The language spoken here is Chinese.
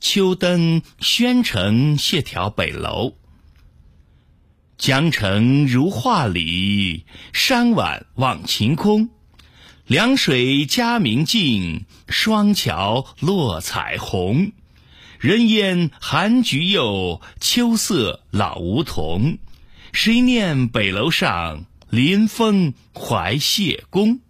秋登宣城谢条北楼。江城如画里，山晚望晴空。凉水佳明镜，双桥落彩虹。人烟寒橘柚，秋色老梧桐。谁念北楼上，临风怀谢公？